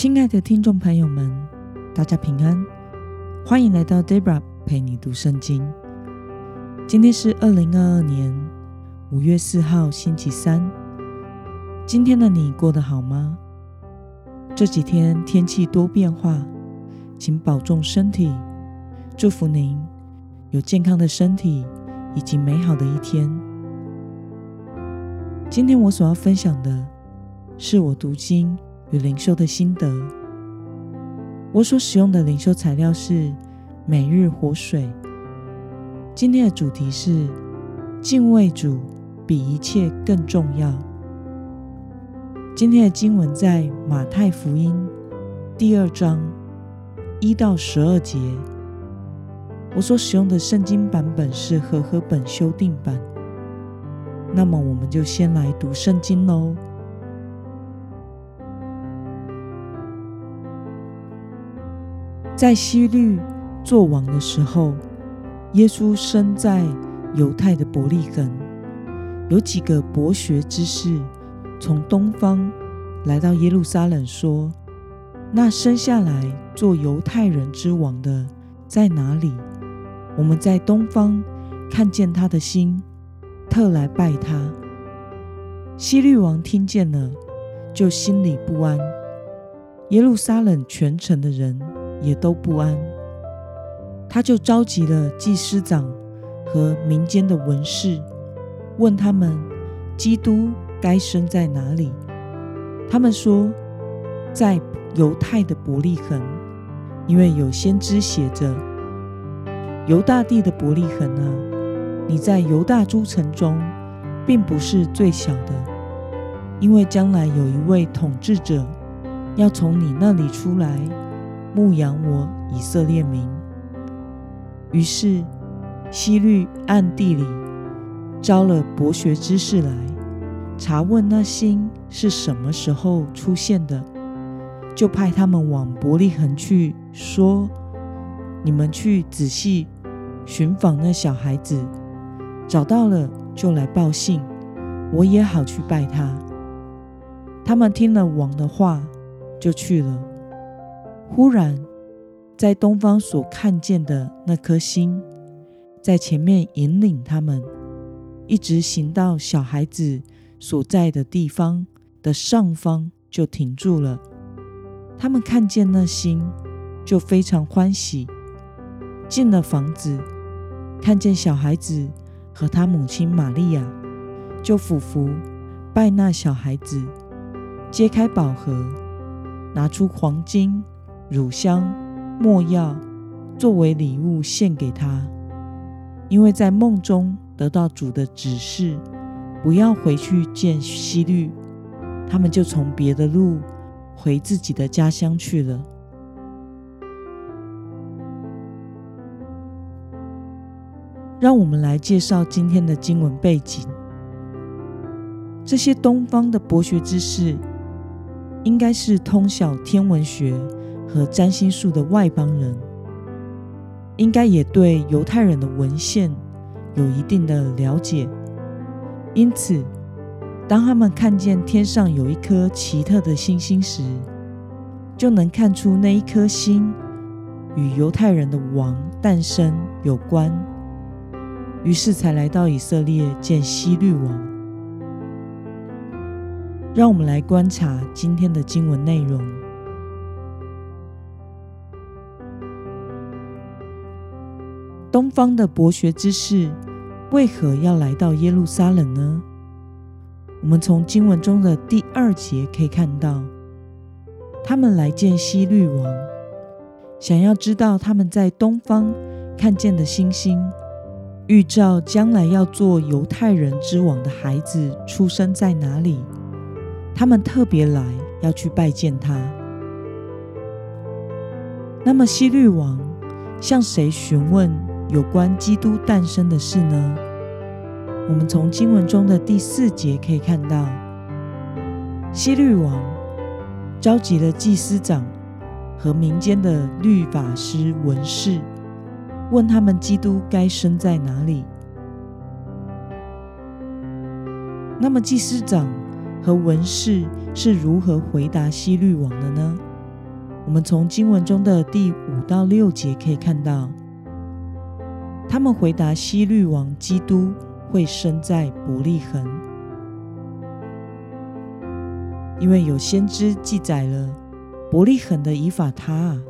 亲爱的听众朋友们，大家平安，欢迎来到 Debra 陪你读圣经。今天是二零二二年五月四号，星期三。今天的你过得好吗？这几天天气多变化，请保重身体。祝福您有健康的身体以及美好的一天。今天我所要分享的是我读经与灵修的心得。我所使用的灵修材料是每日活水。今天的主题是敬畏主比一切更重要。今天的经文在马太福音第二章一到十二节。我所使用的圣经版本是和合本修订版。那么，我们就先来读圣经喽。在希律做王的时候，耶稣生在犹太的伯利恒。有几个博学之士从东方来到耶路撒冷，说：“那生下来做犹太人之王的在哪里？我们在东方看见他的心，特来拜他。”希律王听见了，就心里不安。耶路撒冷全城的人。也都不安，他就召集了祭司长和民间的文士，问他们：基督该生在哪里？他们说，在犹太的伯利恒，因为有先知写着：犹大地的伯利恒啊，你在犹大诸城中，并不是最小的，因为将来有一位统治者要从你那里出来。牧养我以色列民。于是希律暗地里招了博学之士来查问那星是什么时候出现的，就派他们往伯利恒去，说：“你们去仔细寻访那小孩子，找到了就来报信，我也好去拜他。”他们听了王的话，就去了。忽然，在东方所看见的那颗星，在前面引领他们，一直行到小孩子所在的地方的上方，就停住了。他们看见那星，就非常欢喜。进了房子，看见小孩子和他母亲玛利亚，就俯伏拜那小孩子，揭开宝盒，拿出黄金。乳香、没药作为礼物献给他，因为在梦中得到主的指示，不要回去见希律，他们就从别的路回自己的家乡去了。让我们来介绍今天的经文背景。这些东方的博学之士，应该是通晓天文学。和占星术的外邦人，应该也对犹太人的文献有一定的了解，因此，当他们看见天上有一颗奇特的星星时，就能看出那一颗星与犹太人的王诞生有关，于是才来到以色列见希律王。让我们来观察今天的经文内容。东方的博学之士为何要来到耶路撒冷呢？我们从经文中的第二节可以看到，他们来见希律王，想要知道他们在东方看见的星星，预兆将来要做犹太人之王的孩子出生在哪里。他们特别来要去拜见他。那么希律王向谁询问？有关基督诞生的事呢？我们从经文中的第四节可以看到，希律王召集了祭司长和民间的律法师文士，问他们基督该生在哪里。那么祭司长和文士是如何回答希律王的呢？我们从经文中的第五到六节可以看到，他们回答希律王基督会生在伯利恒，因为有先知记载了伯利恒的以法他啊，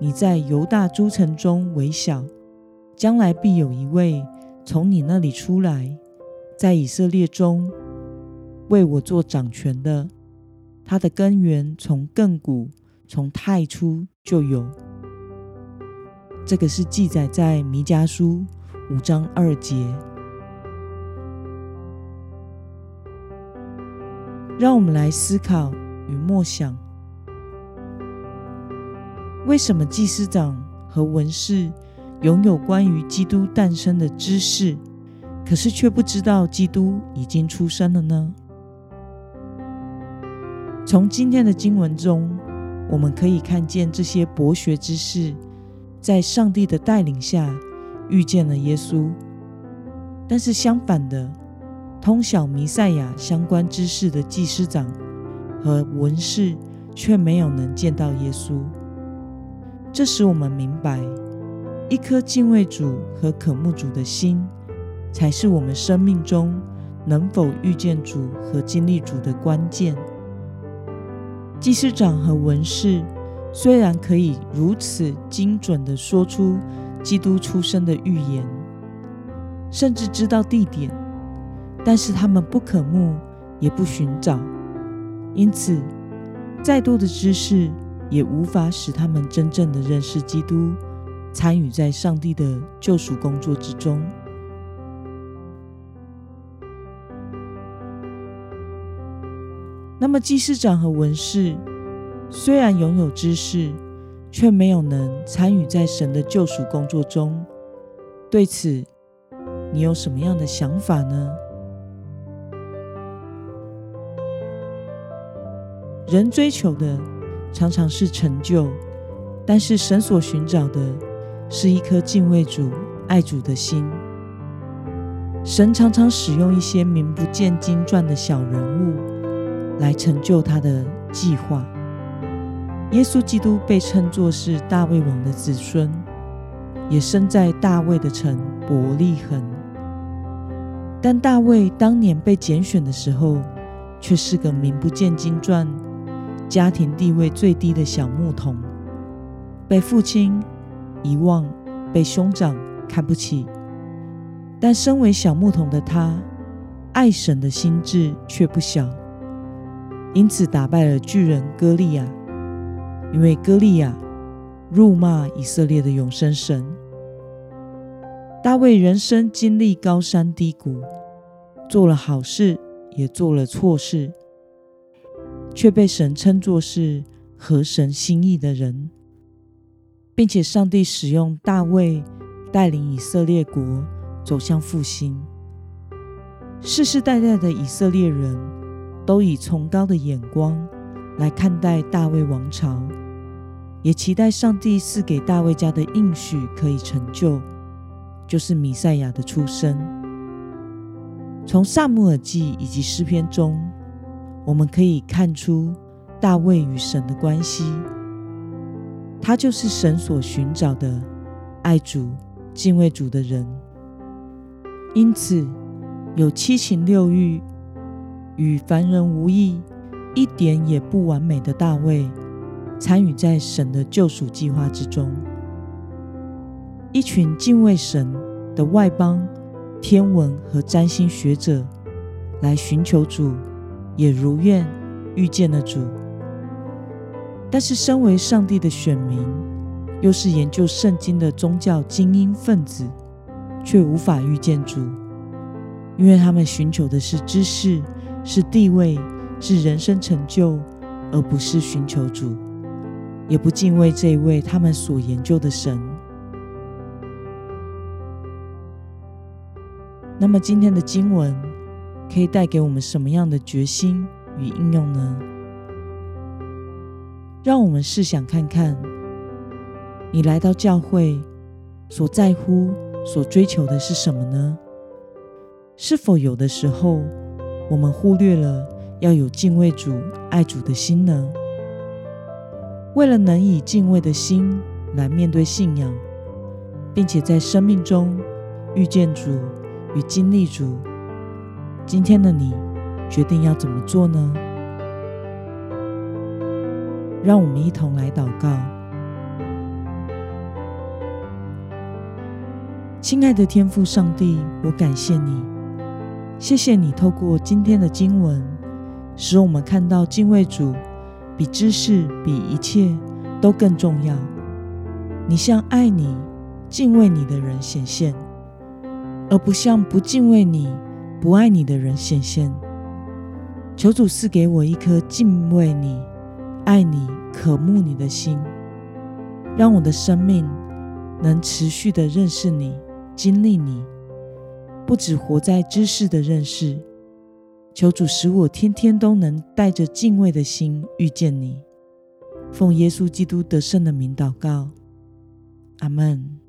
你在犹大诸城中为小，将来必有一位从你那里出来，在以色列中为我做掌权的，他的根源从亘古。从太初就有，这个是记载在弥迦书五章二节。让我们来思考与默想：为什么祭司长和文士拥有关于基督诞生的知识，可是却不知道基督已经出生了呢？从今天的经文中。我们可以看见这些博学之士，在上帝的带领下遇见了耶稣。但是相反的，通晓弥赛亚相关知识的祭司长和文士却没有能见到耶稣。这使我们明白，一颗敬畏主和渴慕主的心，才是我们生命中能否遇见主和经历主的关键。祭司长和文士虽然可以如此精准地说出基督出生的预言，甚至知道地点，但是他们不可慕，也不寻找，因此再多的知识也无法使他们真正的认识基督，参与在上帝的救赎工作之中。那么，祭司长和文士虽然拥有知识，却没有能参与在神的救赎工作中。对此，你有什么样的想法呢？人追求的常常是成就，但是神所寻找的是一颗敬畏主、爱主的心。神常常使用一些名不见经传的小人物。来成就他的计划。耶稣基督被称作是大卫王的子孙，也生在大卫的城伯利恒。但大卫当年被拣选的时候，却是个名不见经传、家庭地位最低的小牧童，被父亲遗忘，被兄长看不起。但身为小牧童的他，爱神的心智却不小。因此打败了巨人歌利亚，因为歌利亚辱骂以色列的永生神。大卫人生经历高山低谷，做了好事，也做了错事，却被神称作是合神心意的人，并且上帝使用大卫带领以色列国走向复兴，世世代代的以色列人。都以崇高的眼光来看待大卫王朝，也期待上帝赐给大卫家的应许可以成就，就是弥赛亚的出生。从萨姆尔记以及诗篇中，我们可以看出大卫与神的关系，他就是神所寻找的爱主、敬畏主的人。因此，有七情六欲。与凡人无异，一点也不完美的大卫，参与在神的救赎计划之中。一群敬畏神的外邦天文和占星学者来寻求主，也如愿遇见了主。但是，身为上帝的选民，又是研究圣经的宗教精英分子，却无法遇见主，因为他们寻求的是知识。是地位，是人生成就，而不是寻求主，也不敬畏这一位他们所研究的神。那么，今天的经文可以带给我们什么样的决心与应用呢？让我们试想看看，你来到教会所在乎、所追求的是什么呢？是否有的时候？我们忽略了要有敬畏主、爱主的心呢？为了能以敬畏的心来面对信仰，并且在生命中遇见主与经历主，今天的你决定要怎么做呢？让我们一同来祷告。亲爱的天父上帝，我感谢你，谢谢你透过今天的经文，使我们看到敬畏主比知识、比一切都更重要。你向爱你、敬畏你的人显现，而不向不敬畏你、不爱你的人显现。求主赐给我一颗敬畏你。爱你、渴慕你的心，让我的生命能持续的认识你、经历你，不只活在知识的认识。求主使我天天都能带着敬畏的心遇见你。奉耶稣基督得胜的名祷告，阿门。